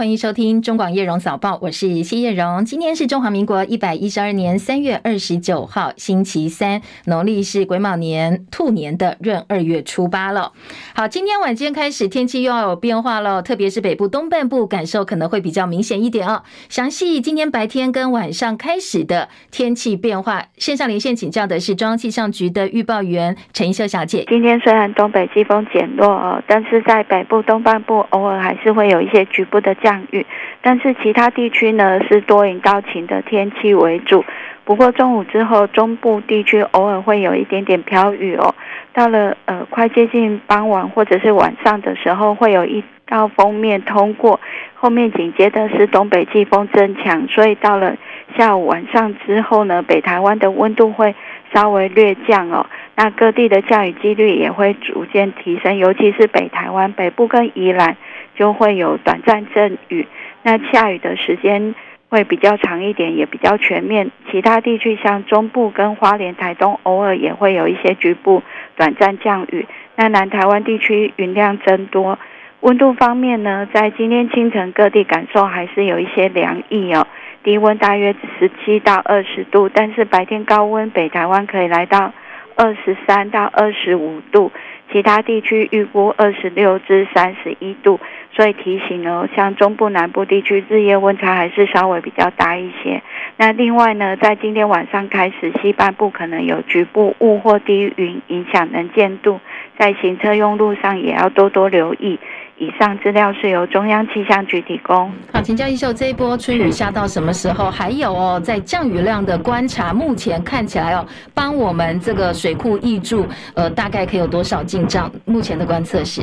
欢迎收听中广叶荣早报，我是谢叶荣。今天是中华民国一百一十二年三月二十九号，星期三，农历是癸卯年兔年的闰二月初八了。好，今天晚间开始天气又要有变化了，特别是北部东半部感受可能会比较明显一点哦。详细今天白天跟晚上开始的天气变化，线上连线请教的是中央气象局的预报员陈一秀小姐。今天虽然东北季风减弱哦，但是在北部东半部偶尔还是会有一些局部的降。降雨，但是其他地区呢是多云到晴的天气为主。不过中午之后，中部地区偶尔会有一点点飘雨哦。到了呃快接近傍晚或者是晚上的时候，会有一道锋面通过，后面紧接的是东北季风增强，所以到了下午晚上之后呢，北台湾的温度会稍微略降哦。那各地的降雨几率也会逐渐提升，尤其是北台湾北部跟宜兰。就会有短暂阵雨，那下雨的时间会比较长一点，也比较全面。其他地区像中部跟花莲、台东，偶尔也会有一些局部短暂降雨。那南台湾地区云量增多，温度方面呢，在今天清晨各地感受还是有一些凉意哦，低温大约十七到二十度，但是白天高温，北台湾可以来到二十三到二十五度。其他地区预估二十六至三十一度，所以提醒哦，像中部南部地区日夜温差还是稍微比较大一些。那另外呢，在今天晚上开始，西半部可能有局部雾或低云影响能见度，在行车用路上也要多多留意。以上资料是由中央气象局提供。好，请教一秀，这一波春雨下到什么时候？还有哦，在降雨量的观察，目前看起来哦，帮我们这个水库溢注，呃，大概可以有多少进账？目前的观测是，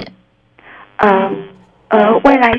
呃，呃，未来。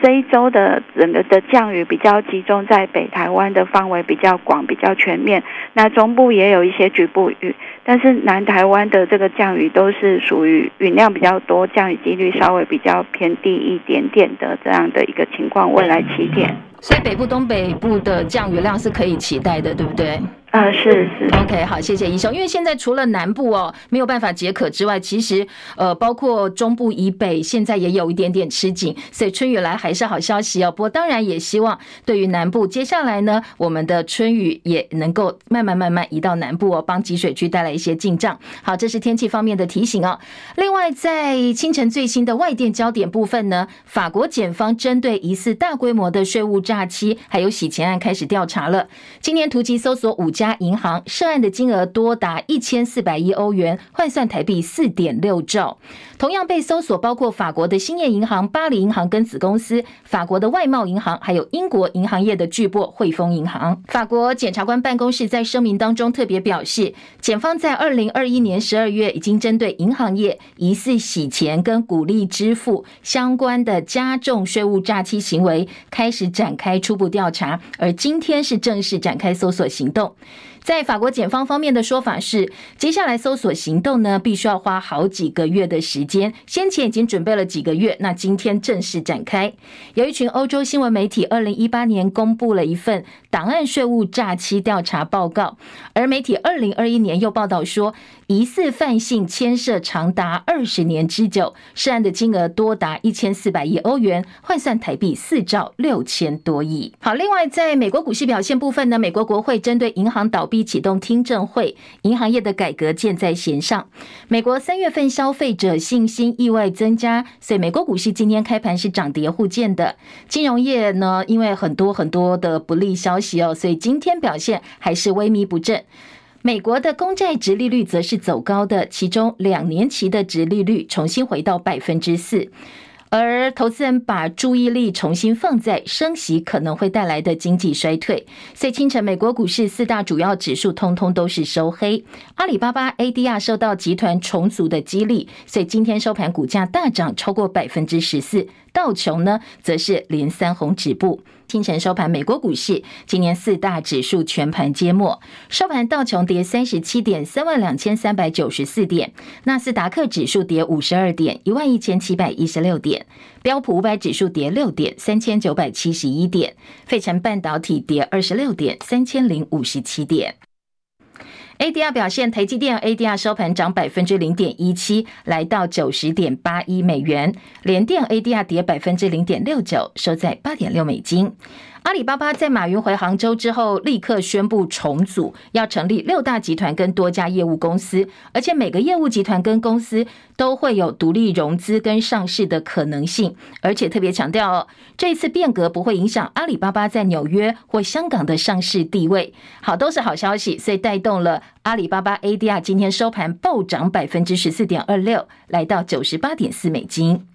这一周的整个的降雨比较集中在北台湾的范围比较广、比较全面，那中部也有一些局部雨，但是南台湾的这个降雨都是属于雨量比较多、降雨几率稍微比较偏低一点点的这样的一个情况。未来七天，所以北部、东北部的降雨量是可以期待的，对不对？啊，是是，OK，好，谢谢医生。因为现在除了南部哦没有办法解渴之外，其实呃，包括中部以北现在也有一点点吃紧，所以春雨来还是好消息哦。不过当然也希望对于南部接下来呢，我们的春雨也能够慢慢慢慢移到南部哦，帮集水区带来一些进账。好，这是天气方面的提醒哦。另外，在清晨最新的外电焦点部分呢，法国检方针对疑似大规模的税务诈欺还有洗钱案开始调查了。今年突击搜索五家银行涉案的金额多达一千四百亿欧元，换算台币四点六兆。同样被搜索包括法国的兴业银行、巴黎银行跟子公司，法国的外贸银行，还有英国银行业的巨擘汇丰银行。法国检察官办公室在声明当中特别表示，检方在二零二一年十二月已经针对银行业疑似洗钱跟鼓励支付相关的加重税务诈欺行为开始展开初步调查，而今天是正式展开搜索行动。在法国检方方面的说法是，接下来搜索行动呢，必须要花好几个月的时间。先前已经准备了几个月，那今天正式展开。有一群欧洲新闻媒体，二零一八年公布了一份档案税务诈欺调查报告，而媒体二零二一年又报道说，疑似范性牵涉长达二十年之久，涉案的金额多达一千四百亿欧元，换算台币四兆六千多亿。好，另外在美国股市表现部分呢，美国国会针对银行倒闭。启动听证会，银行业的改革箭在弦上。美国三月份消费者信心意外增加，所以美国股市今天开盘是涨跌互见的。金融业呢，因为很多很多的不利消息哦，所以今天表现还是萎靡不振。美国的公债殖利率则是走高的，其中两年期的殖利率重新回到百分之四。而投资人把注意力重新放在升息可能会带来的经济衰退，所以清晨美国股市四大主要指数通通都是收黑。阿里巴巴 ADR 受到集团重组的激励，所以今天收盘股价大涨超过百分之十四。道琼呢，则是连三红止步。清晨收盘，美国股市今年四大指数全盘皆末。收盘，道琼跌三十七点，三万两千三百九十四点；纳斯达克指数跌五十二点，一万一千七百一十六点；标普五百指数跌六点，三千九百七十一点；费城半导体跌二十六点，三千零五十七点。ADR 表现，台积电 ADR 收盘涨百分之零点一七，来到九十点八一美元。联电 ADR 跌百分之零点六九，收在八点六美金。阿里巴巴在马云回杭州之后，立刻宣布重组，要成立六大集团跟多家业务公司，而且每个业务集团跟公司都会有独立融资跟上市的可能性，而且特别强调哦，这一次变革不会影响阿里巴巴在纽约或香港的上市地位。好，都是好消息，所以带动了阿里巴巴 ADR 今天收盘暴涨百分之十四点二六，来到九十八点四美金。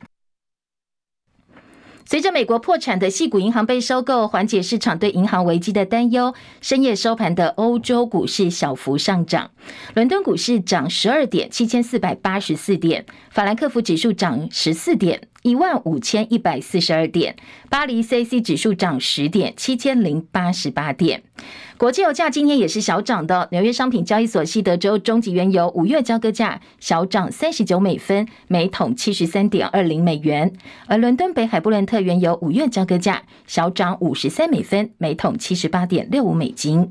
随着美国破产的系股银行被收购，缓解市场对银行危机的担忧，深夜收盘的欧洲股市小幅上涨。伦敦股市涨十二点，七千四百八十四点；法兰克福指数涨十四点，一万五千一百四十二点；巴黎 CAC 指数涨十点，七千零八十八点。国际油价今天也是小涨的，纽约商品交易所西德州中级原油五月交割价小涨三十九美分，每桶七十三点二零美元；而伦敦北海布伦特原油五月交割价小涨五十三美分，每桶七十八点六五美金。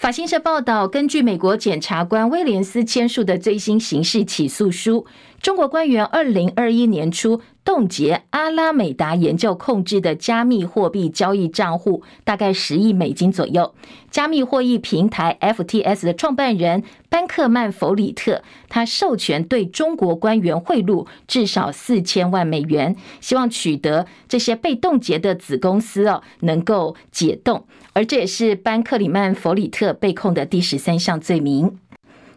法新社报道，根据美国检察官威廉斯签署的最新刑事起诉书，中国官员二零二一年初冻结阿拉美达研究控制的加密货币交易账户，大概十亿美金左右。加密货币平台 FTS 的创办人班克曼弗里特，他授权对中国官员贿赂至少四千万美元，希望取得这些被冻结的子公司哦能够解冻。而这也是班克里曼弗里特被控的第十三项罪名。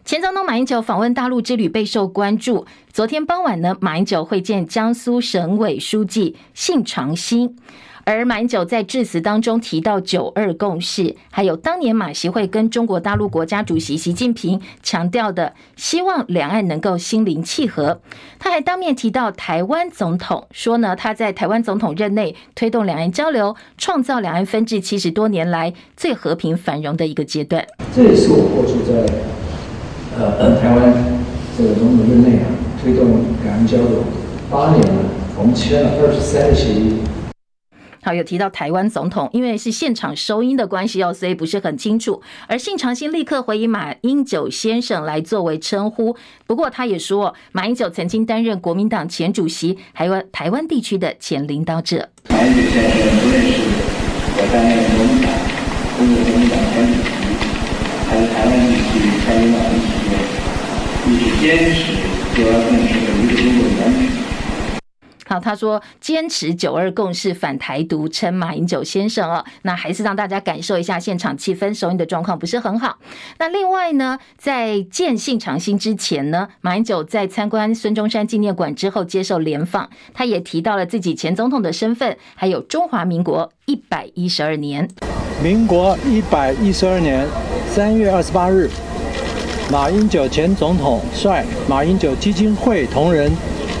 前总统马英九访问大陆之旅备受关注。昨天傍晚呢，马英九会见江苏省委书记信长星。而马英九在致辞当中提到“九二共识”，还有当年马习会跟中国大陆国家主席习近平强调的希望两岸能够心灵契合。他还当面提到台湾总统，说呢他在台湾总统任内推动两岸交流，创造两岸分治七十多年来最和平繁荣的一个阶段。这也是我过去在呃台湾这个总统任内啊推动两岸交流八年了，我们签了二十三个协议。好，有提到台湾总统，因为是现场收音的关系哦，所以不是很清楚。而信长星立刻回以马英九先生来作为称呼。不过他也说，马英九曾经担任国民党前主席，还有台湾地区的前领导者。马英九先生不认识我担任国民党，中国国民党前主席，还有台湾地区前领导人，一直坚持九二共识的一个中国原则。好，他说坚持九二共识反台独，称马英九先生哦，那还是让大家感受一下现场气氛，收音的状况不是很好。那另外呢，在见信长兴之前呢，马英九在参观孙中山纪念馆之后接受联访，他也提到了自己前总统的身份，还有中华民国一百一十二年。民国一百一十二年三月二十八日，马英九前总统率马英九基金会同仁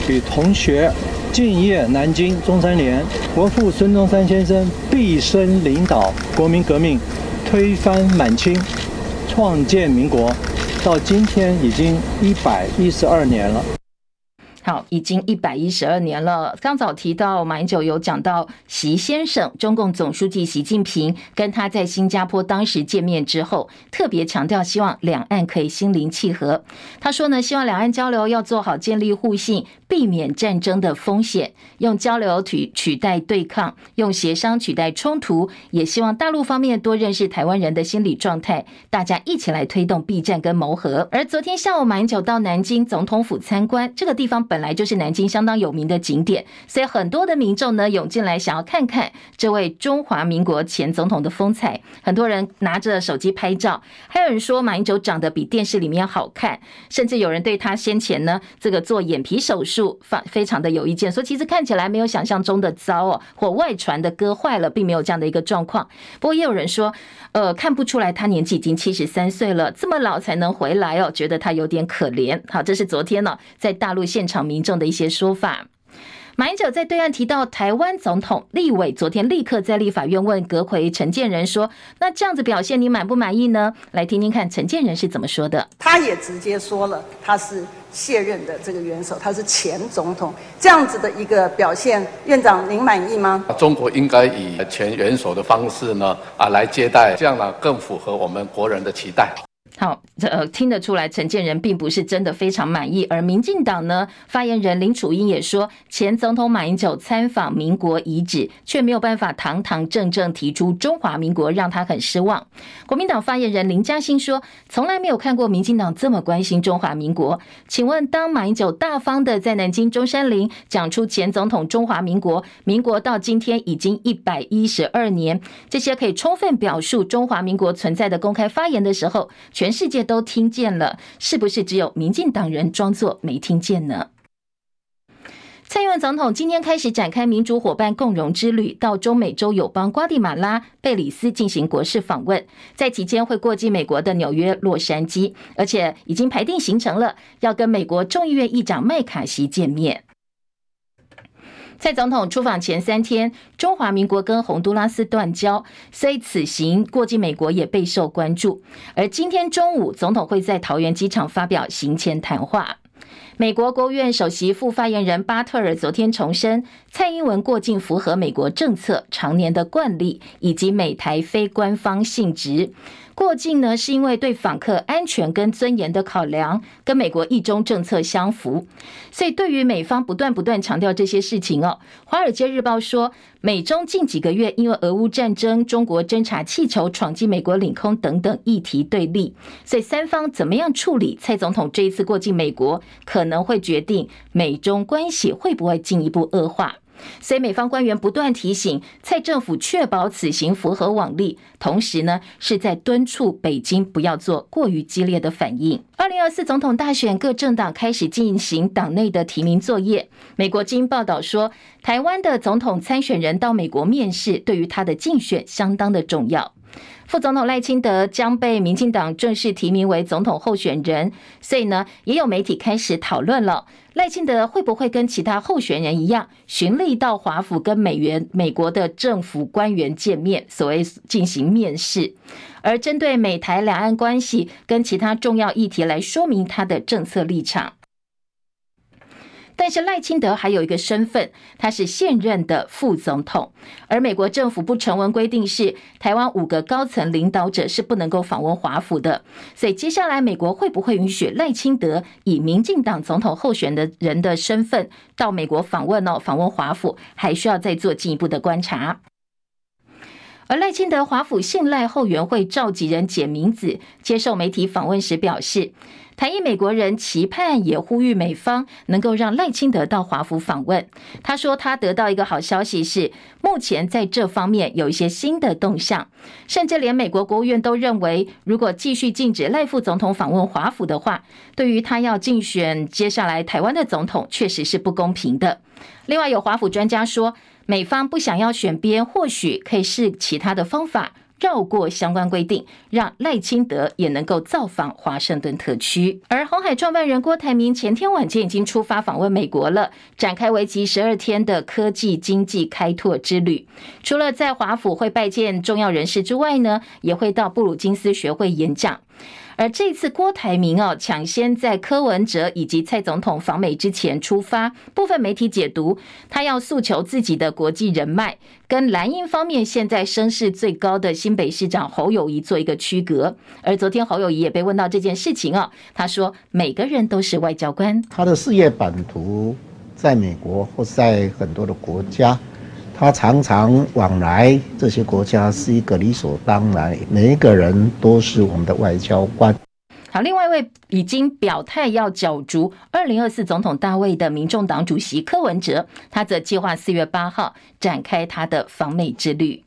与同学。敬业南京中山陵，国父孙中山先生毕生领导国民革命，推翻满清，创建民国，到今天已经一百一十二年了。好，已经一百一十二年了。刚早提到马英九有讲到习先生，中共总书记习近平跟他在新加坡当时见面之后，特别强调希望两岸可以心灵契合。他说呢，希望两岸交流要做好建立互信，避免战争的风险，用交流取取代对抗，用协商取代冲突。也希望大陆方面多认识台湾人的心理状态，大家一起来推动避战跟谋和。而昨天下午，马英九到南京总统府参观，这个地方本来就是南京相当有名的景点，所以很多的民众呢涌进来，想要看看这位中华民国前总统的风采。很多人拿着手机拍照，还有人说马英九长得比电视里面好看，甚至有人对他先前呢这个做眼皮手术非非常的有意见，说其实看起来没有想象中的糟哦，或外传的割坏了，并没有这样的一个状况。不过也有人说，呃，看不出来他年纪已经七十三岁了，这么老才能回来哦，觉得他有点可怜。好，这是昨天呢在大陆现场民众的一些说法。马英九在对岸提到台湾总统立委，昨天立刻在立法院问阁魁陈建仁说：“那这样子表现，你满不满意呢？”来听听看陈建仁是怎么说的。他也直接说了，他是卸任的这个元首，他是前总统，这样子的一个表现，院长您满意吗？中国应该以前元首的方式呢啊来接待，这样呢更符合我们国人的期待。好，这呃听得出来，陈建仁并不是真的非常满意。而民进党呢，发言人林楚英也说，前总统马英九参访民国遗址，却没有办法堂堂正正提出中华民国，让他很失望。国民党发言人林嘉欣说，从来没有看过民进党这么关心中华民国。请问，当马英九大方的在南京中山陵讲出前总统中华民国，民国到今天已经一百一十二年，这些可以充分表述中华民国存在的公开发言的时候，全世界都听见了，是不是只有民进党人装作没听见呢？蔡英文总统今天开始展开民主伙伴共荣之旅，到中美洲友邦瓜地马拉、贝里斯进行国事访问，在期间会过境美国的纽约、洛杉矶，而且已经排定行程了，要跟美国众议院议长麦卡锡见面。蔡总统出访前三天，中华民国跟洪都拉斯断交，所以此行过境美国也备受关注。而今天中午，总统会在桃园机场发表行前谈话。美国国务院首席副发言人巴特尔昨天重申，蔡英文过境符合美国政策、常年的惯例以及美台非官方性质。过境呢，是因为对访客安全跟尊严的考量，跟美国一中政策相符。所以，对于美方不断不断强调这些事情哦，《华尔街日报》说，美中近几个月因为俄乌战争、中国侦察气球闯进美国领空等等议题对立，所以三方怎么样处理蔡总统这一次过境美国，可能会决定美中关系会不会进一步恶化。所以美方官员不断提醒蔡政府确保此行符合往例，同时呢是在敦促北京不要做过于激烈的反应。二零二四总统大选，各政党开始进行党内的提名作业。美国经报道说，台湾的总统参选人到美国面试，对于他的竞选相当的重要。副总统赖清德将被民进党正式提名为总统候选人，所以呢，也有媒体开始讨论了，赖清德会不会跟其他候选人一样，循例到华府跟美元美国的政府官员见面，所谓进行面试，而针对美台两岸关系跟其他重要议题来说明他的政策立场。但是赖清德还有一个身份，他是现任的副总统，而美国政府不成文规定是台湾五个高层领导者是不能够访问华府的，所以接下来美国会不会允许赖清德以民进党总统候选的人的身份到美国访问呢？访问华府还需要再做进一步的观察。而赖清德华府信赖后援会召集人简明子接受媒体访问时表示。台裔美国人期盼也呼吁美方能够让赖清德到华府访问。他说，他得到一个好消息是，目前在这方面有一些新的动向，甚至连美国国务院都认为，如果继续禁止赖副总统访问华府的话，对于他要竞选接下来台湾的总统，确实是不公平的。另外，有华府专家说，美方不想要选边，或许可以试其他的方法。绕过相关规定，让赖清德也能够造访华盛顿特区。而红海创办人郭台铭前天晚间已经出发访问美国了，展开为期十二天的科技经济开拓之旅。除了在华府会拜见重要人士之外呢，也会到布鲁金斯学会演讲。而这次郭台铭哦，抢先在柯文哲以及蔡总统访美之前出发，部分媒体解读他要诉求自己的国际人脉，跟蓝营方面现在声势最高的新北市长侯友宜做一个区隔。而昨天侯友宜也被问到这件事情哦，他说每个人都是外交官，他的事业版图在美国或在很多的国家。他常常往来这些国家是一个理所当然，每一个人都是我们的外交官。好，另外一位已经表态要角逐二零二四总统大位的民众党主席柯文哲，他则计划四月八号展开他的访美之旅。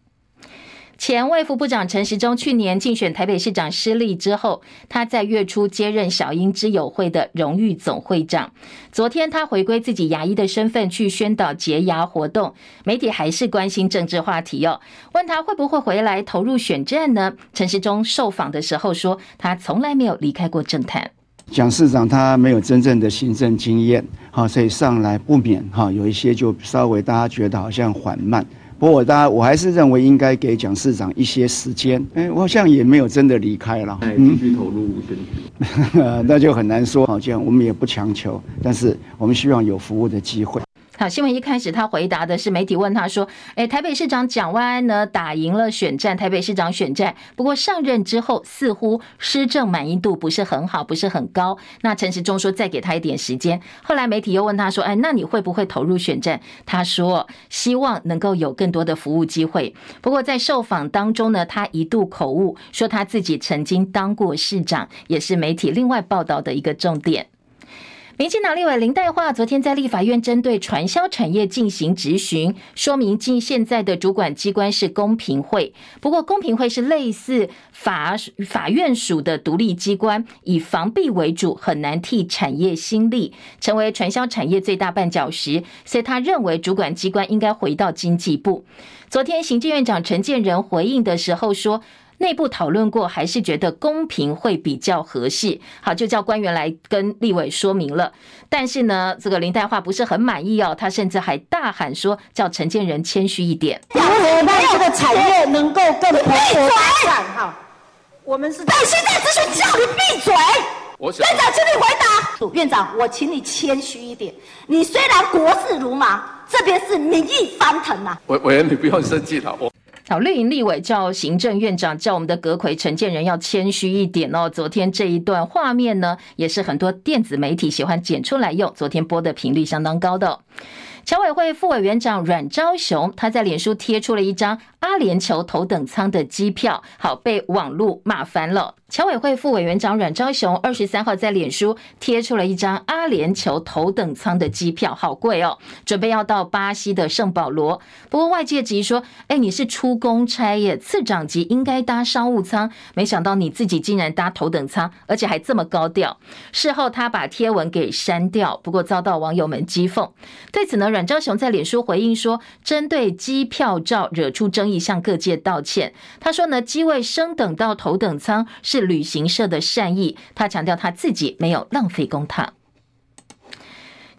前卫副部长陈时中去年竞选台北市长失利之后，他在月初接任小英之友会的荣誉总会长。昨天他回归自己牙医的身份去宣导洁牙活动，媒体还是关心政治话题哦，问他会不会回来投入选战呢？陈时中受访的时候说，他从来没有离开过政坛。蒋市长他没有真正的行政经验，哈，所以上来不免哈有一些就稍微大家觉得好像缓慢。不过我当然我还是认为应该给蒋市长一些时间。哎，我好像也没有真的离开了，嗯，继续投入选举，那就很难说。好，这样我们也不强求，但是我们希望有服务的机会。好，新闻一开始他回答的是媒体问他说：“诶，台北市长蒋万安呢打赢了选战，台北市长选战，不过上任之后似乎施政满意度不是很好，不是很高。”那陈时中说再给他一点时间。后来媒体又问他说：“哎，那你会不会投入选战？”他说：“希望能够有更多的服务机会。”不过在受访当中呢，他一度口误说他自己曾经当过市长，也是媒体另外报道的一个重点。民进党立委林岱樺昨天在立法院针对传销产业进行质询，说明近现在的主管机关是公平会，不过公平会是类似法法院属的独立机关，以防弊为主，很难替产业兴利，成为传销产业最大绊脚石，所以他认为主管机关应该回到经济部。昨天行政院长陈建仁回应的时候说。内部讨论过，还是觉得公平会比较合适。好，就叫官员来跟立委说明了。但是呢，这个林黛华不是很满意哦，他甚至还大喊说，叫陈建仁谦虚一点。如何让这个产业能够更蓬勃发展？哈，我们是。但现在只是叫你闭嘴。院长，请你回答。院长，我请你谦虚一点。你虽然国事如麻，这边是民意翻腾呐。委委员，你不用生气了，我。好，绿营立委叫行政院长，叫我们的阁揆陈建仁要谦虚一点哦。昨天这一段画面呢，也是很多电子媒体喜欢剪出来用，昨天播的频率相当高的。侨委会副委员长阮昭雄，他在脸书贴出了一张阿联酋头等舱的机票，好，被网络骂翻了。侨委会副委员长阮昭雄二十三号在脸书贴出了一张阿联酋头等舱的机票，好贵哦，准备要到巴西的圣保罗。不过外界质疑说，哎，你是出公差耶，次长级应该搭商务舱，没想到你自己竟然搭头等舱，而且还这么高调。事后他把贴文给删掉，不过遭到网友们讥讽。对此呢，阮昭雄在脸书回应说，针对机票照惹出争议，向各界道歉。他说呢，机位升等到头等舱是。旅行社的善意，他强调他自己没有浪费公帑。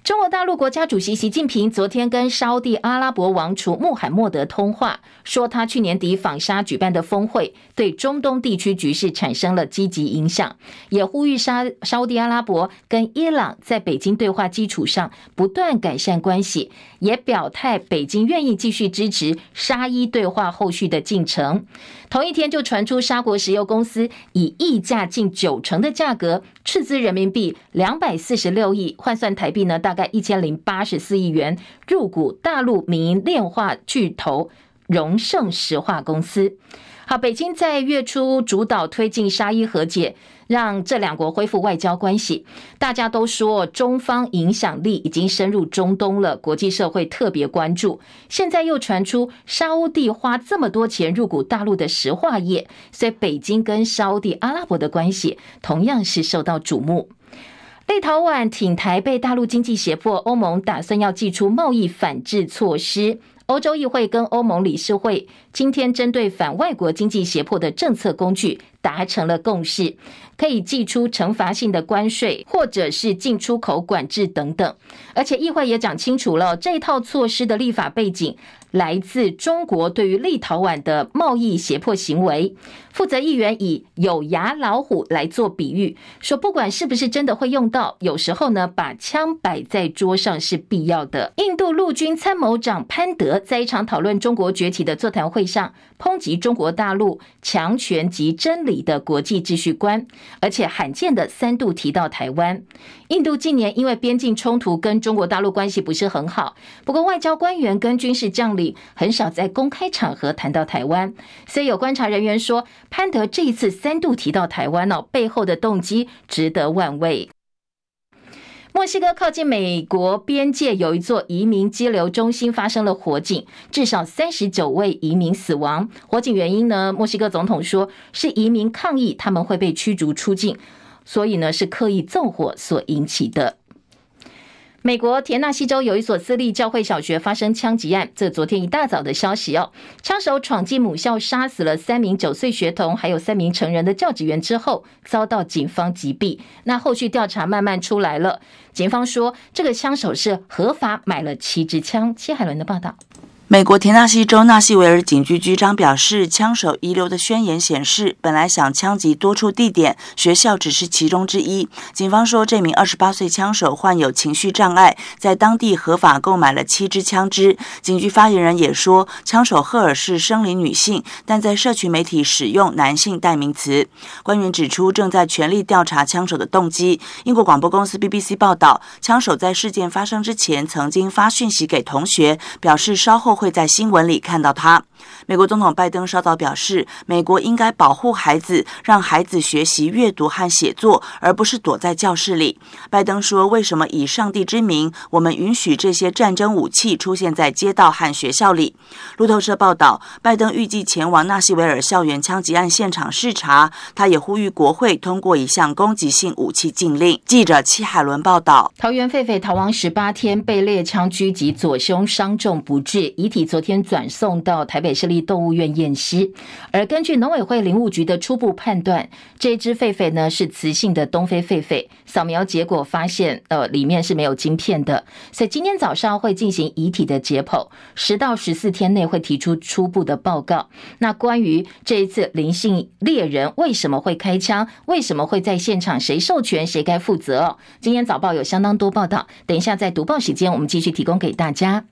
中国大陆国家主席习近平昨天跟沙地阿拉伯王储穆罕默德通话，说他去年底访沙举办的峰会对中东地区局势产生了积极影响，也呼吁沙沙地阿拉伯跟伊朗在北京对话基础上不断改善关系，也表态北京愿意继续支持沙伊对话后续的进程。同一天就传出沙国石油公司以溢价近九成的价格斥资人民币两百四十六亿，换算台币呢，大概一千零八十四亿元入股大陆民营炼化巨头荣盛石化公司。好，北京在月初主导推进沙伊和解，让这两国恢复外交关系。大家都说中方影响力已经深入中东了，国际社会特别关注。现在又传出沙乌地花这么多钱入股大陆的石化业，所以北京跟沙乌地阿拉伯的关系同样是受到瞩目。立陶宛挺台被大陆经济胁迫，欧盟打算要祭出贸易反制措施。欧洲议会跟欧盟理事会今天针对反外国经济胁迫的政策工具达成了共识，可以祭出惩罚性的关税，或者是进出口管制等等。而且议会也讲清楚了，这套措施的立法背景来自中国对于立陶宛的贸易胁迫行为。负责议员以有牙老虎来做比喻，说不管是不是真的会用到，有时候呢，把枪摆在桌上是必要的。印度陆军参谋长潘德在一场讨论中国崛起的座谈会上，抨击中国大陆强权及真里的国际秩序观，而且罕见的三度提到台湾。印度近年因为边境冲突跟中国大陆关系不是很好，不过外交官员跟军事将领很少在公开场合谈到台湾，所以有观察人员说。潘德这一次三度提到台湾哦，背后的动机值得玩味。墨西哥靠近美国边界有一座移民激流中心发生了火警，至少三十九位移民死亡。火警原因呢？墨西哥总统说是移民抗议，他们会被驱逐出境，所以呢是刻意纵火所引起的。美国田纳西州有一所私立教会小学发生枪击案，这昨天一大早的消息哦。枪手闯进母校，杀死了三名九岁学童，还有三名成人的教职员之后，遭到警方击毙。那后续调查慢慢出来了，警方说这个枪手是合法买了七支枪。谢海伦的报道。美国田纳西州纳西维尔警局局长表示，枪手遗留的宣言显示，本来想枪击多处地点，学校只是其中之一。警方说，这名二十八岁枪手患有情绪障碍，在当地合法购买了七支枪支。警局发言人也说，枪手赫尔是生理女性，但在社群媒体使用男性代名词。官员指出，正在全力调查枪手的动机。英国广播公司 BBC 报道，枪手在事件发生之前曾经发讯息给同学，表示稍后。会在新闻里看到他。美国总统拜登稍早表示，美国应该保护孩子，让孩子学习阅读和写作，而不是躲在教室里。拜登说：“为什么以上帝之名，我们允许这些战争武器出现在街道和学校里？”路透社报道，拜登预计前往纳西维尔校园枪击案现场视察。他也呼吁国会通过一项攻击性武器禁令。记者戚海伦报道：桃园狒狒逃亡十八天，被猎枪狙击，左胸伤重不治，遗体昨天转送到台北市立动物园验尸，而根据农委会林务局的初步判断，这只狒狒呢是雌性的东非狒狒，扫描结果发现，呃，里面是没有晶片的，所以今天早上会进行遗体的解剖，十到十四天内会提出初步的报告。那关于这一次林姓猎人为什么会开枪，为什么会在现场，谁授权，谁该负责？今天早报有相当多报道，等一下在读报时间，我们继续提供给大家。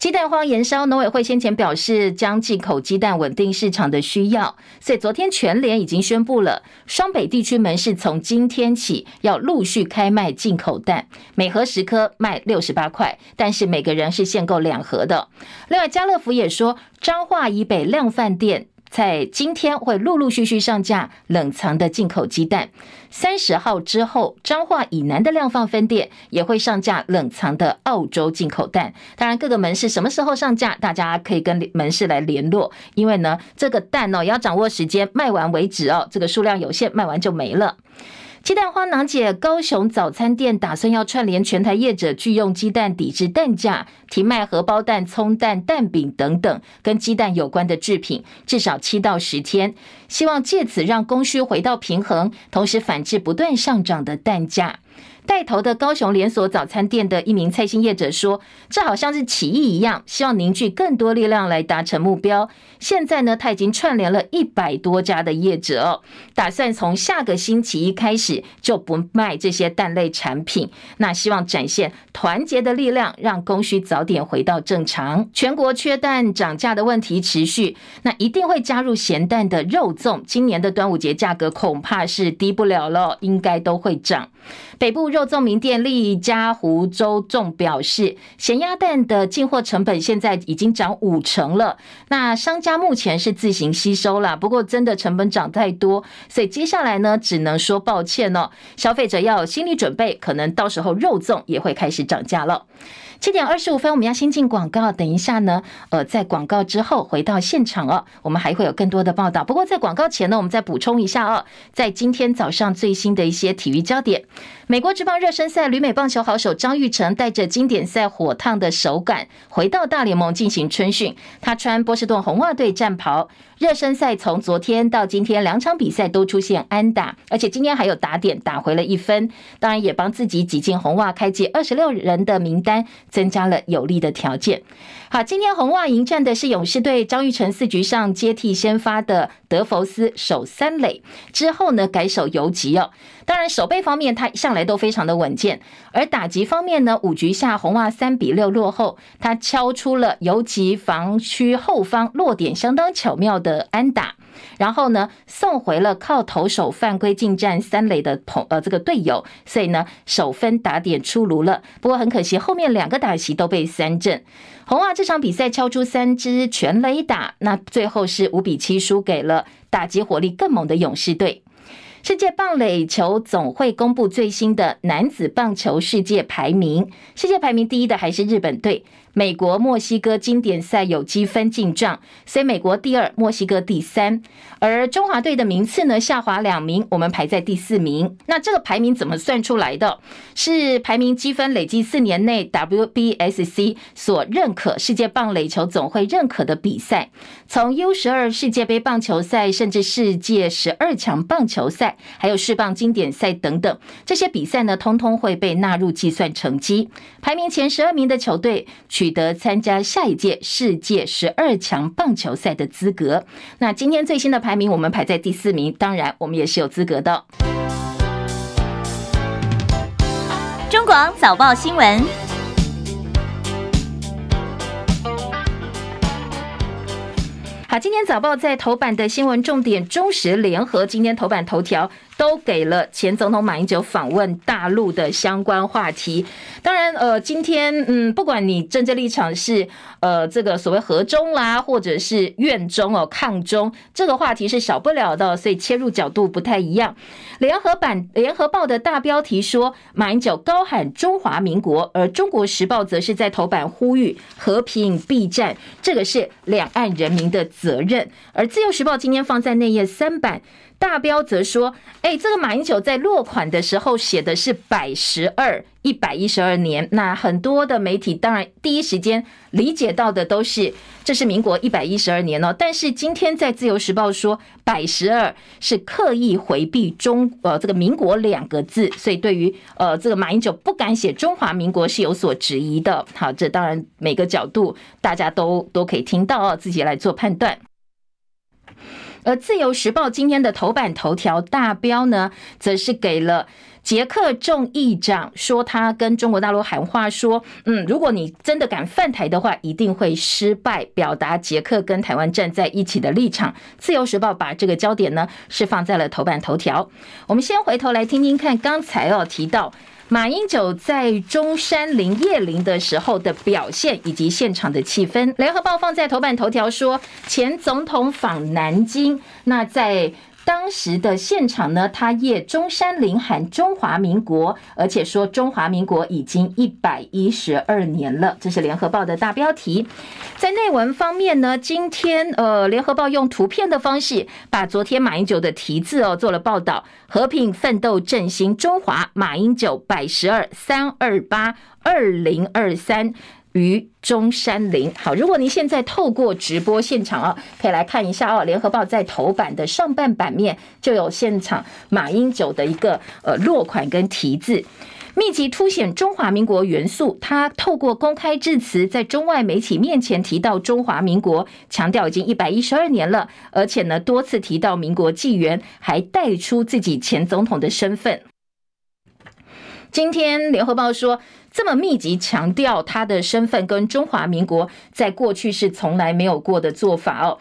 鸡蛋荒延烧，农委会先前表示将进口鸡蛋稳定市场的需要，所以昨天全联已经宣布了，双北地区门市从今天起要陆续开卖进口蛋，每盒十颗卖六十八块，但是每个人是限购两盒的。另外，家乐福也说，彰化以北量贩店。在今天会陆陆续续上架冷藏的进口鸡蛋，三十号之后，彰化以南的量贩分店也会上架冷藏的澳洲进口蛋。当然，各个门市什么时候上架，大家可以跟门市来联络，因为呢，这个蛋哦要掌握时间，卖完为止哦，这个数量有限，卖完就没了。鸡蛋花囊姐，高雄早餐店打算要串联全台业者，拒用鸡蛋抵制蛋价，停卖荷包蛋、葱蛋、蛋饼等等跟鸡蛋有关的制品，至少七到十天，希望借此让供需回到平衡，同时反制不断上涨的蛋价。带头的高雄连锁早餐店的一名菜心业者说：“这好像是起义一样，希望凝聚更多力量来达成目标。现在呢，他已经串联了一百多家的业者哦，打算从下个星期一开始就不卖这些蛋类产品。那希望展现团结的力量，让供需早点回到正常。全国缺蛋涨价的问题持续，那一定会加入咸蛋的肉粽。今年的端午节价格恐怕是低不了了，应该都会涨。北部肉。”粽名店利家湖州粽表示，咸鸭蛋的进货成本现在已经涨五成了。那商家目前是自行吸收了，不过真的成本涨太多，所以接下来呢，只能说抱歉哦。消费者要有心理准备，可能到时候肉粽也会开始涨价了。七点二十五分，我们要先进广告。等一下呢，呃，在广告之后回到现场哦，我们还会有更多的报道。不过在广告前呢，我们再补充一下哦，在今天早上最新的一些体育焦点。美国职棒热身赛，旅美棒球好手张玉成带着经典赛火烫的手感回到大联盟进行春训。他穿波士顿红袜队战袍。热身赛从昨天到今天两场比赛都出现安打，而且今天还有打点打回了一分，当然也帮自己挤进红袜开季二十六人的名单，增加了有利的条件。好，今天红袜迎战的是勇士队，张育成四局上接替先发的德弗斯守三垒，之后呢改守游击哦。当然守备方面他向来都非常的稳健，而打击方面呢，五局下红袜三比六落后，他敲出了游击防区后方落点相当巧妙的安打。然后呢，送回了靠投手犯规进站三垒的朋呃这个队友，所以呢，首分打点出炉了。不过很可惜，后面两个打席都被三振。红袜这场比赛敲出三支全垒打，那最后是五比七输给了打击火力更猛的勇士队。世界棒垒球总会公布最新的男子棒球世界排名，世界排名第一的还是日本队。美国、墨西哥经典赛有积分进账，所以美国第二，墨西哥第三。而中华队的名次呢，下滑两名，我们排在第四名。那这个排名怎么算出来的？是排名积分累计四年内 WBSC 所认可、世界棒垒球总会认可的比赛，从 U 十二世界杯棒球赛，甚至世界十二强棒球赛，还有世棒经典赛等等，这些比赛呢，通通会被纳入计算成绩。排名前十二名的球队，取得参加下一届世界十二强棒球赛的资格。那今天最新的排名，我们排在第四名，当然我们也是有资格的。中广早报新闻。好，今天早报在头版的新闻重点，中时联合今天头版头条。都给了前总统马英九访问大陆的相关话题。当然，呃，今天，嗯，不管你政治立场是呃这个所谓和中啦，或者是愿中哦抗中，这个话题是少不了的，所以切入角度不太一样。联合版联合报的大标题说，马英九高喊中华民国，而中国时报则是在头版呼吁和平避战，这个是两岸人民的责任。而自由时报今天放在内页三版。大标则说：“哎，这个马英九在落款的时候写的是百十二，一百一十二年。那很多的媒体当然第一时间理解到的都是这是民国一百一十二年哦。但是今天在自由时报说百十二是刻意回避中呃这个民国两个字，所以对于呃这个马英九不敢写中华民国是有所质疑的。好，这当然每个角度大家都都可以听到哦，自己来做判断。”而《自由时报》今天的头版头条大标呢，则是给了捷克众议长，说他跟中国大陆喊话，说，嗯，如果你真的敢犯台的话，一定会失败，表达捷克跟台湾站在一起的立场。《自由时报》把这个焦点呢，是放在了头版头条。我们先回头来听听看，刚才哦提到。马英九在中山林谒陵的时候的表现以及现场的气氛，联合报放在头版头条说，前总统访南京，那在。当时的现场呢，他谒中山陵喊中华民国，而且说中华民国已经一百一十二年了。这是联合报的大标题。在内文方面呢，今天呃，联合报用图片的方式把昨天马英九的题字哦做了报道：和平奋斗振兴中华，马英九百十二三二八二零二三。于中山陵。好，如果您现在透过直播现场啊，可以来看一下哦。联合报在头版的上半版面就有现场马英九的一个呃落款跟题字，密集凸显中华民国元素。他透过公开致辞，在中外媒体面前提到中华民国，强调已经一百一十二年了，而且呢多次提到民国纪元，还带出自己前总统的身份。今天联合报说。这么密集强调他的身份跟中华民国，在过去是从来没有过的做法哦。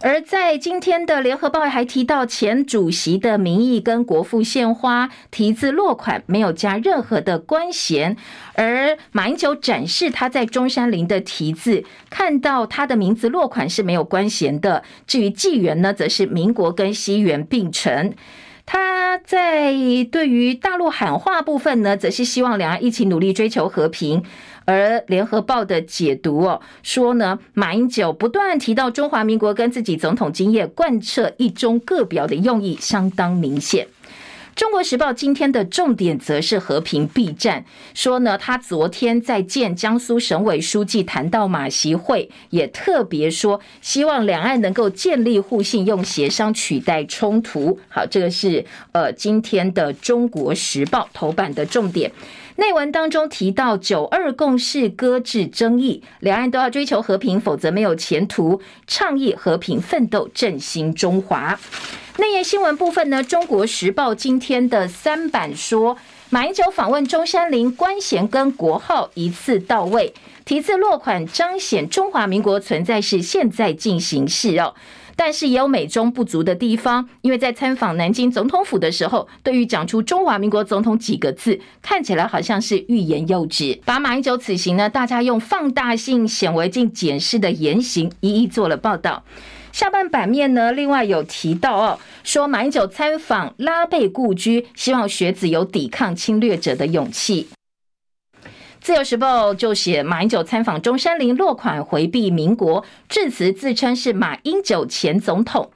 而在今天的联合报还提到前主席的名义跟国父献花，题字落款没有加任何的官衔。而马英九展示他在中山陵的题字，看到他的名字落款是没有官衔的。至于纪元呢，则是民国跟西元并称。他在对于大陆喊话部分呢，则是希望两岸一起努力追求和平。而联合报的解读哦，说呢，马英九不断提到中华民国跟自己总统经验，贯彻一中各表的用意相当明显。中国时报今天的重点则是和平避战，说呢，他昨天在见江苏省委书记谈到马习会，也特别说希望两岸能够建立互信，用协商取代冲突。好，这个是呃今天的中国时报头版的重点。内文当中提到九二共识搁置争议，两岸都要追求和平，否则没有前途。倡议和平奋斗，振兴中华。内页新闻部分呢？中国时报今天的三版说，马英九访问中山陵，官衔跟国号一次到位，题字落款彰显中华民国存在是现在进行式哦。但是也有美中不足的地方，因为在参访南京总统府的时候，对于讲出中华民国总统几个字，看起来好像是欲言又止。把马英九此行呢，大家用放大性、显微镜检视的言行，一一做了报道。下半版面呢，另外有提到哦，说马英九参访拉贝故居，希望学子有抵抗侵略者的勇气。自由时报就写马英九参访中山陵，落款回避民国，致辞自称是马英九前总统。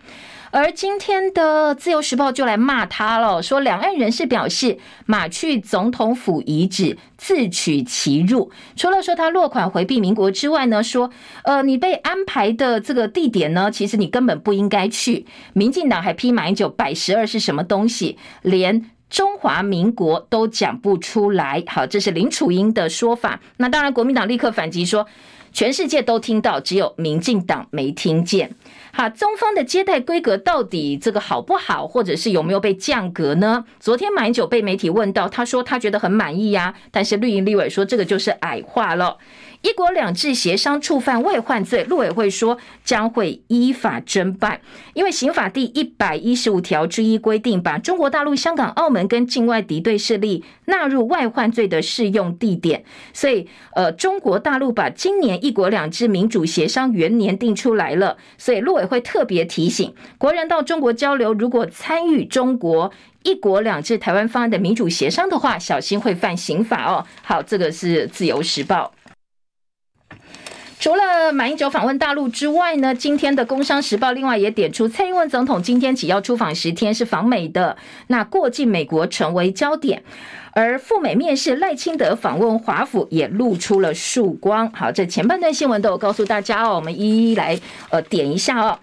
而今天的自由时报就来骂他了，说两岸人士表示马去总统府遗址自取其辱。除了说他落款回避民国之外呢，说呃你被安排的这个地点呢，其实你根本不应该去。民进党还批马英九百十二是什么东西，连中华民国都讲不出来。好，这是林楚英的说法。那当然，国民党立刻反击说，全世界都听到，只有民进党没听见。好，中方的接待规格到底这个好不好，或者是有没有被降格呢？昨天马英九被媒体问到，他说他觉得很满意呀，但是绿营立委说这个就是矮化了。一国两制协商触犯外患罪，陆委会说将会依法侦办，因为刑法第一百一十五条之一规定，把中国大陆、香港、澳门跟境外敌对势力纳入外患罪的适用地点，所以呃，中国大陆把今年一国两制民主协商元年定出来了，所以陆委会特别提醒国人到中国交流，如果参与中国一国两制台湾方案的民主协商的话，小心会犯刑法哦。好，这个是自由时报。除了马英九访问大陆之外呢，今天的《工商时报》另外也点出，蔡英文总统今天起要出访十天，是访美的，那过境美国成为焦点，而赴美面试赖清德访问华府也露出了曙光。好，这前半段新闻都有告诉大家哦，我们一一来呃点一下哦。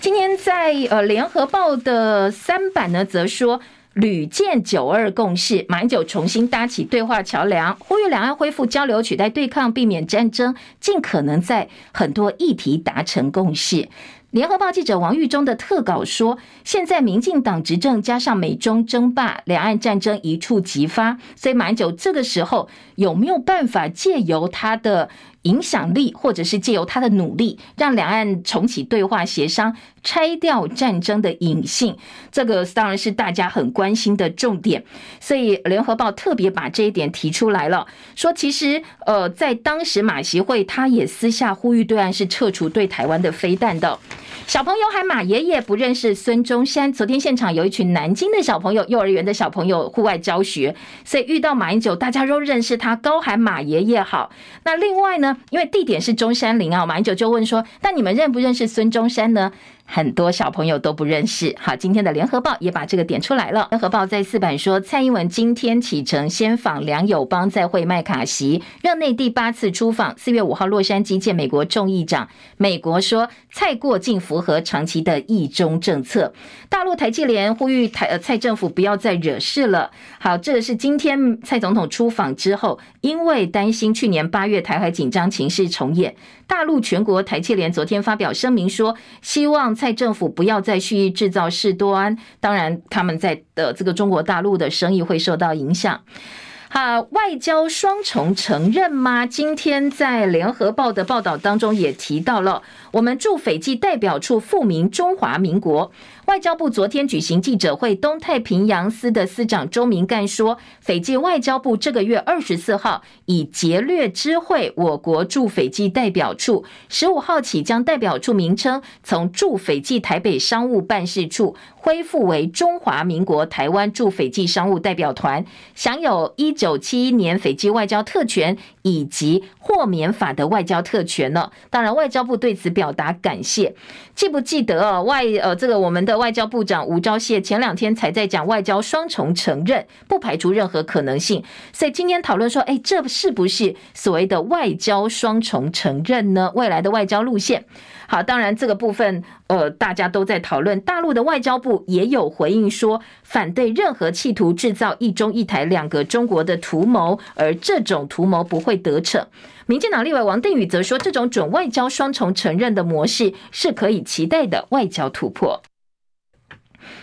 今天在呃《联合报》的三版呢，则说。屡建九二共识，马英九重新搭起对话桥梁，呼吁两岸恢复交流，取代对抗，避免战争，尽可能在很多议题达成共识。联合报记者王玉忠的特稿说，现在民进党执政加上美中争霸，两岸战争一触即发，所以马英九这个时候有没有办法借由他的影响力，或者是借由他的努力，让两岸重启对话协商，拆掉战争的隐性？这个当然是大家很关心的重点。所以联合报特别把这一点提出来了，说其实呃，在当时马习会他也私下呼吁对岸是撤除对台湾的飞弹的。小朋友喊马爷爷不认识孙中山。昨天现场有一群南京的小朋友，幼儿园的小朋友户外教学，所以遇到马英九，大家都认识他，高喊马爷爷好。那另外呢，因为地点是中山陵啊，马英九就问说：“那你们认不认识孙中山呢？”很多小朋友都不认识。好，今天的联合报也把这个点出来了。联合报在四版说，蔡英文今天启程，先访梁友邦，再会麦卡锡，任内第八次出访。四月五号洛杉矶见美国众议长，美国说蔡过境符合长期的一中政策。大陆台企联呼吁台呃蔡政府不要再惹事了。好，这个是今天蔡总统出访之后，因为担心去年八月台海紧张情势重演。大陆全国台企联昨天发表声明说，希望蔡政府不要再蓄意制造事端，当然他们在的这个中国大陆的生意会受到影响。哈，外交双重承认吗？今天在联合报的报道当中也提到了，我们驻斐济代表处复名中华民国。外交部昨天举行记者会，东太平洋司的司长周明干说，斐济外交部这个月二十四号以劫掠知会我国驻斐济代表处，十五号起将代表处名称从驻斐济台北商务办事处恢复为中华民国台湾驻斐济商务代表团，享有一九七一年斐济外交特权以及豁免法的外交特权呢。当然，外交部对此表达感谢。记不记得哦？外呃，这个我们的。外交部长吴钊燮前两天才在讲外交双重承认，不排除任何可能性。所以今天讨论说，哎，这是不是所谓的外交双重承认呢？未来的外交路线。好，当然这个部分，呃，大家都在讨论。大陆的外交部也有回应说，反对任何企图制造一中一台两个中国的图谋，而这种图谋不会得逞。民进党立委王定宇则说，这种准外交双重承认的模式是可以期待的外交突破。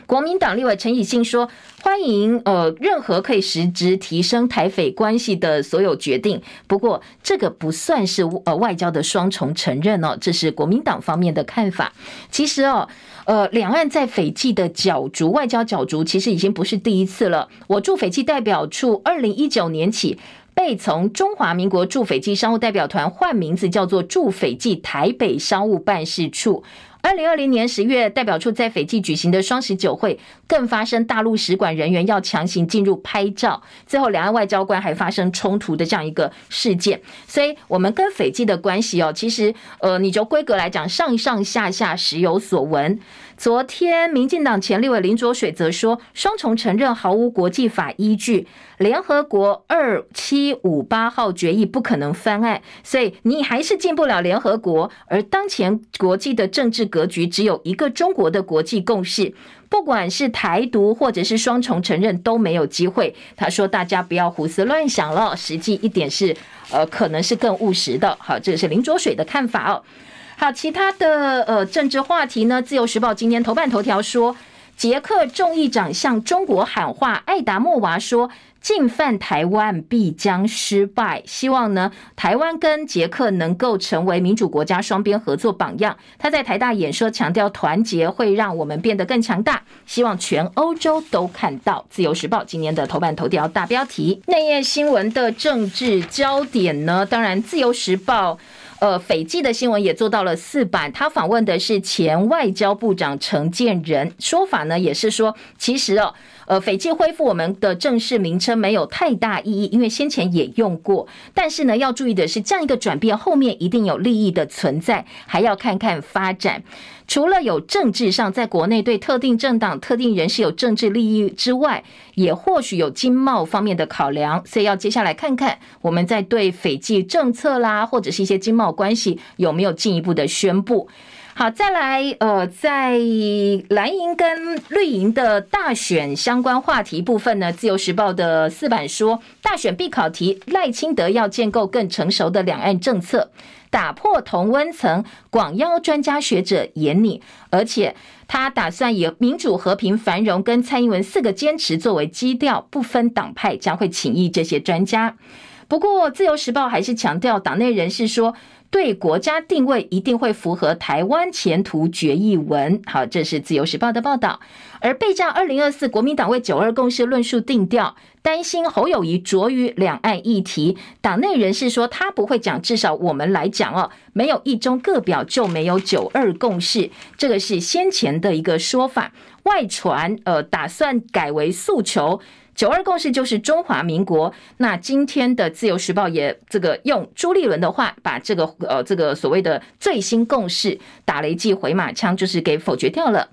国民党立委陈以信说：“欢迎呃任何可以实质提升台斐关系的所有决定，不过这个不算是呃外交的双重承认哦，这是国民党方面的看法。其实哦，呃，两岸在斐济的角逐外交角逐，其实已经不是第一次了。我驻斐济代表处二零一九年起被从中华民国驻斐济商务代表团换名字，叫做驻斐济台北商务办事处。”二零二零年十月，代表处在斐济举行的双十酒会，更发生大陆使馆人员要强行进入拍照，最后两岸外交官还发生冲突的这样一个事件。所以，我们跟斐济的关系哦，其实呃，你就规格来讲，上上下下时有所闻。昨天，民进党前立委林卓水则说，双重承认毫无国际法依据，联合国二七五八号决议不可能翻案，所以你还是进不了联合国。而当前国际的政治格局只有一个中国的国际共识，不管是台独或者是双重承认都没有机会。他说，大家不要胡思乱想了，实际一点是，呃，可能是更务实的。好，这是林卓水的看法哦。好，其他的呃政治话题呢？自由时报今天头版头条说，捷克众议长向中国喊话，艾达莫娃说，进犯台湾必将失败。希望呢，台湾跟捷克能够成为民主国家双边合作榜样。他在台大演说强调，团结会让我们变得更强大。希望全欧洲都看到。自由时报今年的头版头条大标题，内页新闻的政治焦点呢？当然，自由时报。呃，斐济的新闻也做到了四版，他访问的是前外交部长陈建仁，说法呢也是说，其实哦，呃，斐济恢复我们的正式名称没有太大意义，因为先前也用过，但是呢，要注意的是，这样一个转变后面一定有利益的存在，还要看看发展。除了有政治上在国内对特定政党、特定人士有政治利益之外，也或许有经贸方面的考量，所以要接下来看看我们在对斐济政策啦，或者是一些经贸关系有没有进一步的宣布。好，再来，呃，在蓝营跟绿营的大选相关话题部分呢，自由时报的四版说，大选必考题赖清德要建构更成熟的两岸政策。打破同温层，广邀专家学者演你，而且他打算以民主、和平、繁荣跟蔡英文四个坚持作为基调，不分党派，将会请益这些专家。不过，《自由时报》还是强调，党内人士说，对国家定位一定会符合台湾前途决议文。好，这是《自由时报》的报道。而备战二零二四，国民党为九二共识论述定调，担心侯友宜着于两岸议题。党内人士说，他不会讲，至少我们来讲哦，没有一中各表就没有九二共识，这个是先前的一个说法。外传呃，打算改为诉求。九二共识就是中华民国。那今天的自由时报也这个用朱立伦的话，把这个呃这个所谓的最新共识打了一记回马枪，就是给否决掉了。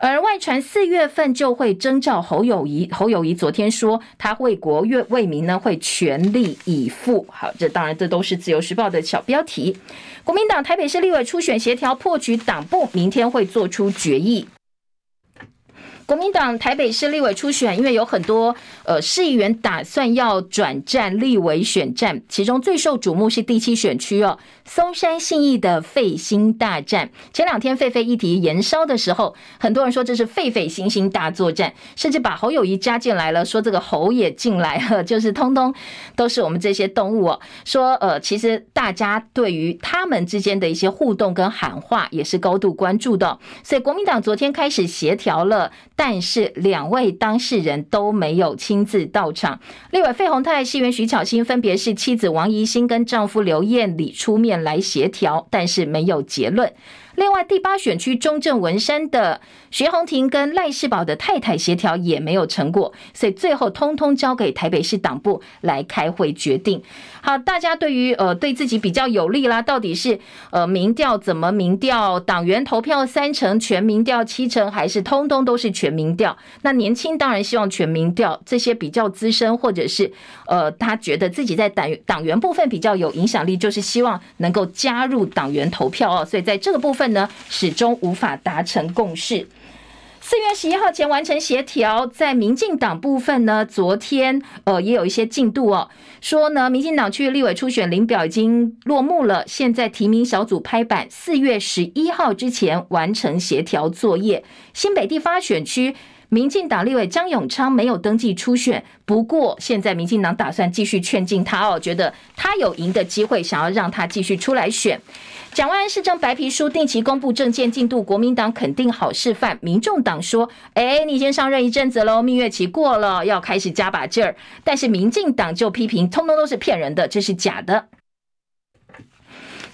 而外传四月份就会征召侯友宜，侯友宜昨天说他为国为为民呢会全力以赴。好，这当然这都是自由时报的小标题。国民党台北市立委初选协调破局，党部明天会做出决议。国民党台北市立委初选，因为有很多呃市议员打算要转战立委选战，其中最受瞩目是第七选区哦，松山信义的废心大战。前两天狒狒议题延烧的时候，很多人说这是狒狒星星大作战，甚至把侯友宜加进来了，说这个侯也进来了，就是通通都是我们这些动物哦。说呃，其实大家对于他们之间的一些互动跟喊话也是高度关注的，所以国民党昨天开始协调了。但是两位当事人都没有亲自到场。另外费鸿泰、议员徐巧芯分别是妻子王怡欣跟丈夫刘彦礼出面来协调，但是没有结论。另外，第八选区中正文山的徐宏庭跟赖世宝的太太协调也没有成果，所以最后通通交给台北市党部来开会决定。好，大家对于呃对自己比较有利啦，到底是呃民调怎么民调？党员投票三成全民调七成，还是通通都是全民调？那年轻当然希望全民调，这些比较资深或者是呃他觉得自己在党党员部分比较有影响力，就是希望能够加入党员投票哦。所以在这个部分。呢，始终无法达成共识。四月十一号前完成协调，在民进党部分呢，昨天呃也有一些进度哦，说呢，民进党区域立委初选领表已经落幕了，现在提名小组拍板，四月十一号之前完成协调作业。新北地方选区。民进党立委张永昌没有登记初选，不过现在民进党打算继续劝进他哦，觉得他有赢的机会，想要让他继续出来选。蒋万安市政白皮书定期公布政见进度，国民党肯定好示范，民众党说：“哎，你先上任一阵子喽，蜜月期过了，要开始加把劲儿。”但是民进党就批评，通通都是骗人的，这是假的。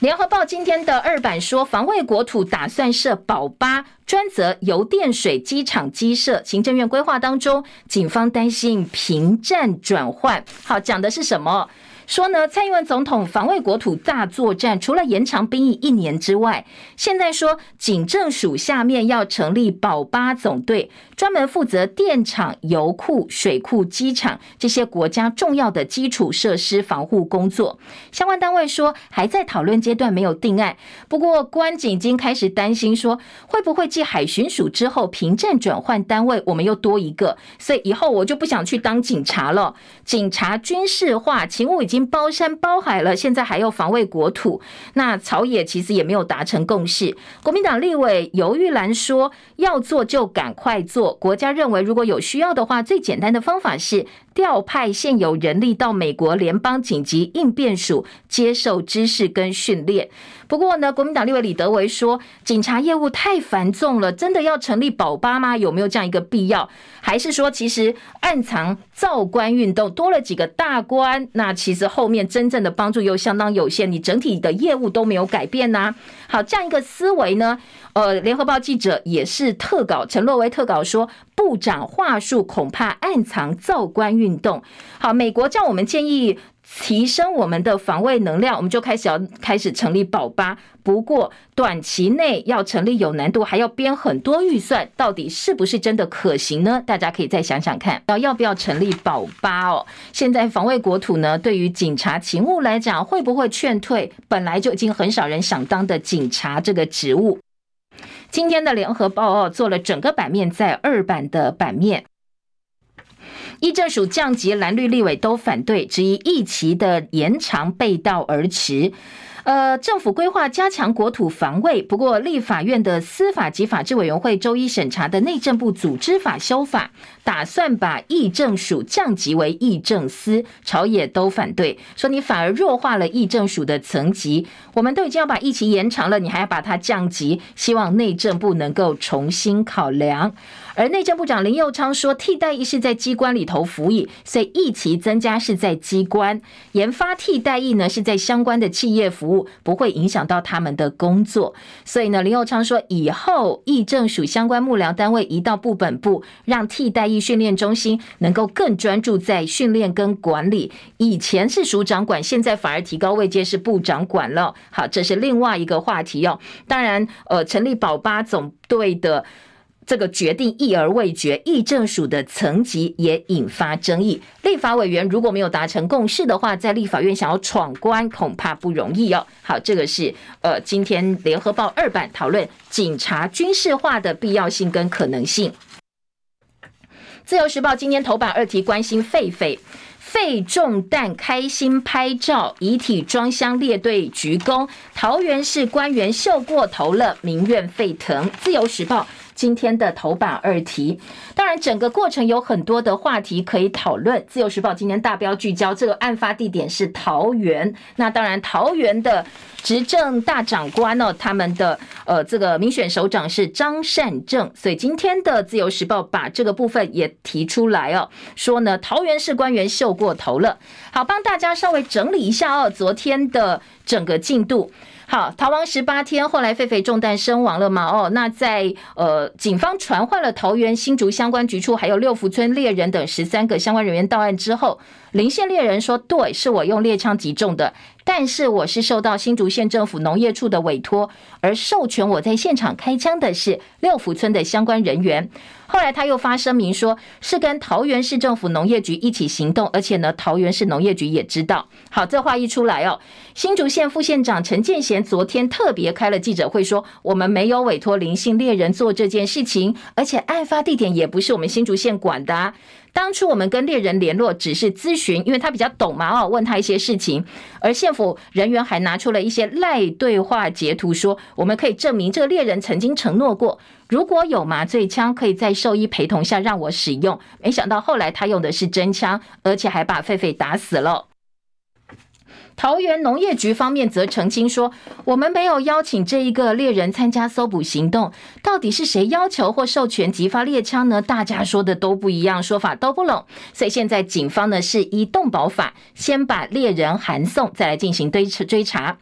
联合报今天的二版说，防卫国土打算设保八专责油电水机场机设，行政院规划当中，警方担心平战转换。好，讲的是什么？说呢，蔡英文总统防卫国土大作战，除了延长兵役一年之外，现在说警政署下面要成立保八总队，专门负责电厂、油库、水库、机场这些国家重要的基础设施防护工作。相关单位说还在讨论阶段，没有定案。不过关警已经开始担心说，会不会继海巡署之后，平战转换单位我们又多一个，所以以后我就不想去当警察了。警察军事化，勤务已经。已经包山包海了，现在还要防卫国土，那朝野其实也没有达成共识。国民党立委游玉兰说，要做就赶快做。国家认为如果有需要的话，最简单的方法是调派现有人力到美国联邦紧急应变署接受知识跟训练。不过呢，国民党立委李德维说，警察业务太繁重了，真的要成立保八吗？有没有这样一个必要？还是说，其实暗藏造官运动多了几个大官，那其实后面真正的帮助又相当有限，你整体的业务都没有改变呢、好，这样一个思维呢，呃，联合报记者也是特稿陈洛维特稿说，部长话术恐怕暗藏造官运运动。好，美国叫我们建议。提升我们的防卫能量，我们就开始要开始成立保八。不过短期内要成立有难度，还要编很多预算，到底是不是真的可行呢？大家可以再想想看，要要不要成立保八哦？现在防卫国土呢，对于警察勤务来讲，会不会劝退本来就已经很少人想当的警察这个职务？今天的联合报哦，做了整个版面在二版的版面。议政署降级，蓝绿立委都反对，质疑役期的延长背道而驰。呃，政府规划加强国土防卫，不过立法院的司法及法制委员会周一审查的内政部组织法修法，打算把议政署降级为议政司，朝野都反对，说你反而弱化了议政署的层级。我们都已经要把役期延长了，你还要把它降级，希望内政部能够重新考量。而内政部长林佑昌说，替代役是在机关里头服役，所以役期增加是在机关研发替代役呢，是在相关的企业服务，不会影响到他们的工作。所以呢，林佑昌说，以后役政署相关幕僚单位移到部本部，让替代役训练中心能够更专注在训练跟管理。以前是署长管，现在反而提高位阶是部长管了。好，这是另外一个话题哦。当然，呃，成立保八总队的。这个决定议而未决，议政署的层级也引发争议。立法委员如果没有达成共识的话，在立法院想要闯关恐怕不容易哦。好，这个是呃，今天联合报二版讨论警察军事化的必要性跟可能性。自由时报今天头版二题关心狒狒，废中弹开心拍照，遗体装箱列队鞠躬，桃园市官员秀过头了，民怨沸腾。自由时报。今天的头版二题，当然整个过程有很多的话题可以讨论。自由时报今天大标聚焦，这个案发地点是桃园。那当然，桃园的执政大长官呢，他们的呃这个民选首长是张善政，所以今天的自由时报把这个部分也提出来哦，说呢桃园市官员秀过头了。好，帮大家稍微整理一下哦，昨天的整个进度。好，逃亡十八天，后来狒狒中弹身亡了嘛？哦，那在呃，警方传唤了桃园新竹相关局处，还有六福村猎人等十三个相关人员到案之后，林县猎人说：“对，是我用猎枪击中的。”但是我是受到新竹县政府农业处的委托，而授权我在现场开枪的是六福村的相关人员。后来他又发声明说，是跟桃园市政府农业局一起行动，而且呢，桃园市农业局也知道。好，这话一出来哦，新竹县副县长陈建贤昨天特别开了记者会说，我们没有委托林姓猎人做这件事情，而且案发地点也不是我们新竹县管的啊。当初我们跟猎人联络，只是咨询，因为他比较懂嘛，哦，问他一些事情。而县府人员还拿出了一些赖对话截图，说我们可以证明这个猎人曾经承诺过，如果有麻醉枪，可以在兽医陪同下让我使用。没想到后来他用的是真枪，而且还把狒狒打死了。桃园农业局方面则澄清说，我们没有邀请这一个猎人参加搜捕行动。到底是谁要求或授权击发猎枪呢？大家说的都不一样，说法都不拢。所以现在警方呢是依动保法，先把猎人函送，再来进行追追查。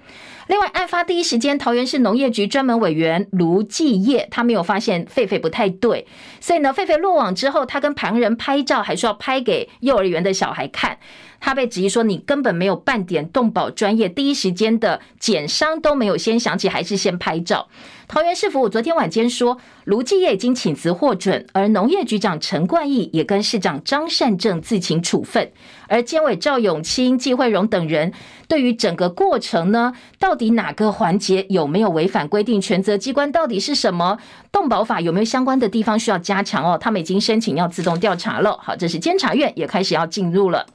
另外，案发第一时间，桃园市农业局专门委员卢继业，他没有发现狒狒不太对，所以呢，狒狒落网之后，他跟旁人拍照，还需要拍给幼儿园的小孩看。他被质疑说：“你根本没有半点动保专业，第一时间的检伤都没有先想起，还是先拍照。”桃园市府昨天晚间说，卢继业已经请辞获准，而农业局长陈冠毅也跟市长张善政自请处分，而监委赵永清、纪惠容等人对于整个过程呢，到底哪个环节有没有违反规定，权责机关到底是什么？动保法有没有相关的地方需要加强哦？他们已经申请要自动调查了。好，这是监察院也开始要进入了。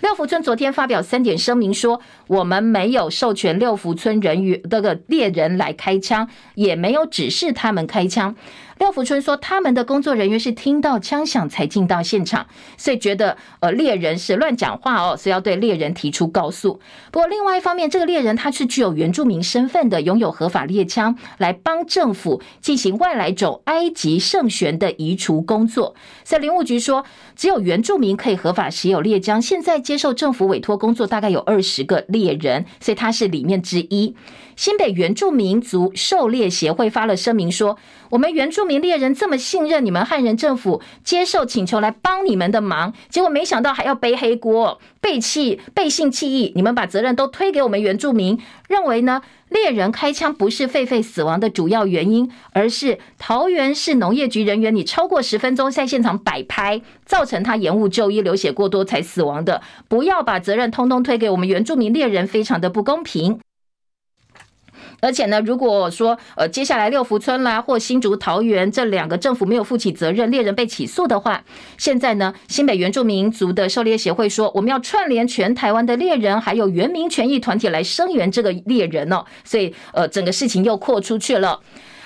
六福村昨天发表三点声明说，我们没有授权六福村人员这个猎人来开枪，也没有指示他们开枪。廖福春说，他们的工作人员是听到枪响才进到现场，所以觉得呃猎人是乱讲话哦，所以要对猎人提出告诉。不过另外一方面，这个猎人他是具有原住民身份的，拥有合法猎枪，来帮政府进行外来种埃及圣䴉的移除工作。所以林务局说，只有原住民可以合法持有猎枪，现在接受政府委托工作大概有二十个猎人，所以他是里面之一。新北原住民族狩猎协会发了声明说：“我们原住民猎人这么信任你们汉人政府，接受请求来帮你们的忙，结果没想到还要背黑锅，背弃背信弃义，你们把责任都推给我们原住民，认为呢猎人开枪不是狒狒死亡的主要原因，而是桃园市农业局人员你超过十分钟在现场摆拍，造成他延误就医、流血过多才死亡的，不要把责任通通推给我们原住民猎人，非常的不公平。”而且呢，如果说呃接下来六福村啦或新竹桃园这两个政府没有负起责任，猎人被起诉的话，现在呢新北原住民族的狩猎协会说，我们要串联全台湾的猎人，还有原民权益团体来声援这个猎人哦，所以呃整个事情又扩出去了。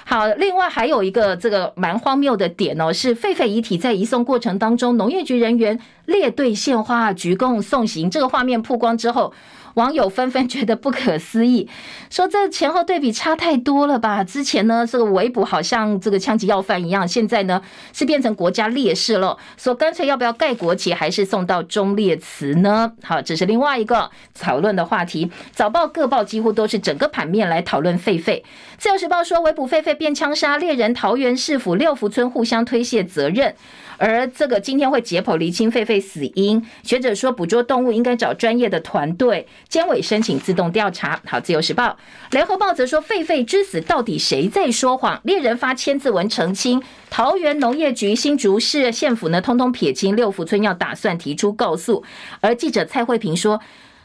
好，另外还有一个这个蛮荒谬的点哦，是狒狒遗体在移送过程当中，农业局人员列队献花鞠躬送行，这个画面曝光之后。网友纷纷觉得不可思议，说这前后对比差太多了吧？之前呢，这个围捕好像这个枪击要犯一样，现在呢是变成国家烈士了。说干脆要不要盖国旗，还是送到忠烈祠呢？好，这是另外一个讨论的话题。早报各报几乎都是整个盘面来讨论狒狒。自由时报说围捕狒狒变枪杀猎人，桃园市府六福村互相推卸责任。而这个今天会解剖厘清狒狒死因，学者说捕捉动物应该找专业的团队，监委申请自动调查。好，自由时报、联合报则说狒狒之死到底谁在说谎？猎人发千字文澄清，桃园农业局、新竹市县府呢，通通撇清，六福村要打算提出告诉。而记者蔡慧平说。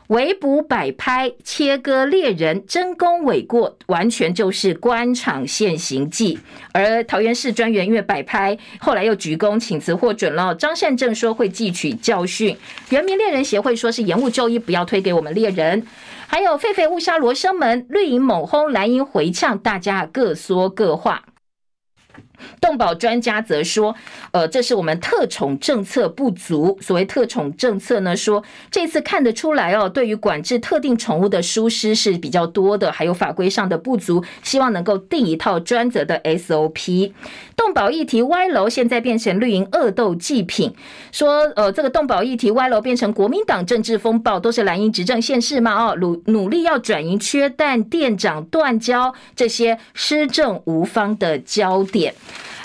围捕摆拍切割猎人争功诿过，完全就是官场现形记。而桃园市专员因为摆拍，后来又鞠躬请辞获准了。张善政说会汲取教训。原民猎人协会说是延误就医，不要推给我们猎人。还有狒狒误杀罗生门，绿营猛轰，蓝营回呛，大家各说各话。动保专家则说，呃，这是我们特宠政策不足。所谓特宠政策呢，说这次看得出来哦，对于管制特定宠物的疏失是比较多的，还有法规上的不足，希望能够定一套专责的 SOP。动保议题歪楼，现在变成绿营恶斗祭品，说呃，这个动保议题歪楼变成国民党政治风暴，都是蓝营执政现市嘛？哦，努努力要转移缺蛋店长断交这些施政无方的焦点。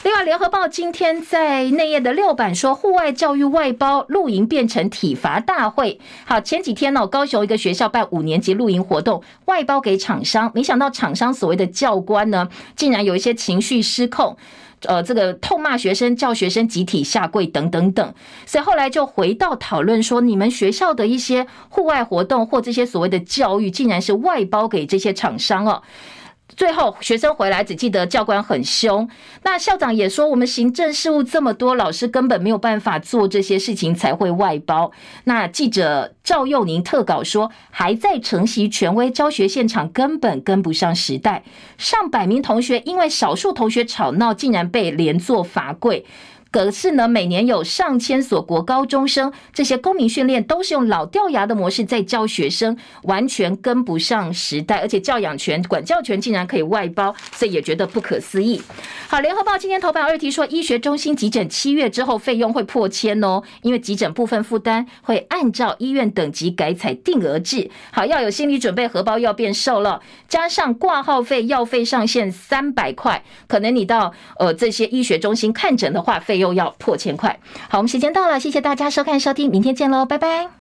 另外，联合报今天在内页的六版说，户外教育外包露营变成体罚大会。好，前几天呢，高雄一个学校办五年级露营活动，外包给厂商，没想到厂商所谓的教官呢，竟然有一些情绪失控，呃，这个痛骂学生，叫学生集体下跪等等等。所以后来就回到讨论说，你们学校的一些户外活动或这些所谓的教育，竟然是外包给这些厂商哦。最后，学生回来只记得教官很凶。那校长也说，我们行政事务这么多，老师根本没有办法做这些事情，才会外包。那记者赵佑宁特稿说，还在承袭权威，教学现场根本跟不上时代。上百名同学因为少数同学吵闹，竟然被连坐罚跪。可是呢，每年有上千所国高中生，这些公民训练都是用老掉牙的模式在教学生，完全跟不上时代，而且教养权、管教权竟然可以外包，所以也觉得不可思议。好，联合报今天头版二题说，医学中心急诊七月之后费用会破千哦，因为急诊部分负担会按照医院等级改采定额制。好，要有心理准备，荷包要变瘦了，加上挂号费、药费上限三百块，可能你到呃这些医学中心看诊的话，费又要破千块。好，我们时间到了，谢谢大家收看收听，明天见喽，拜拜。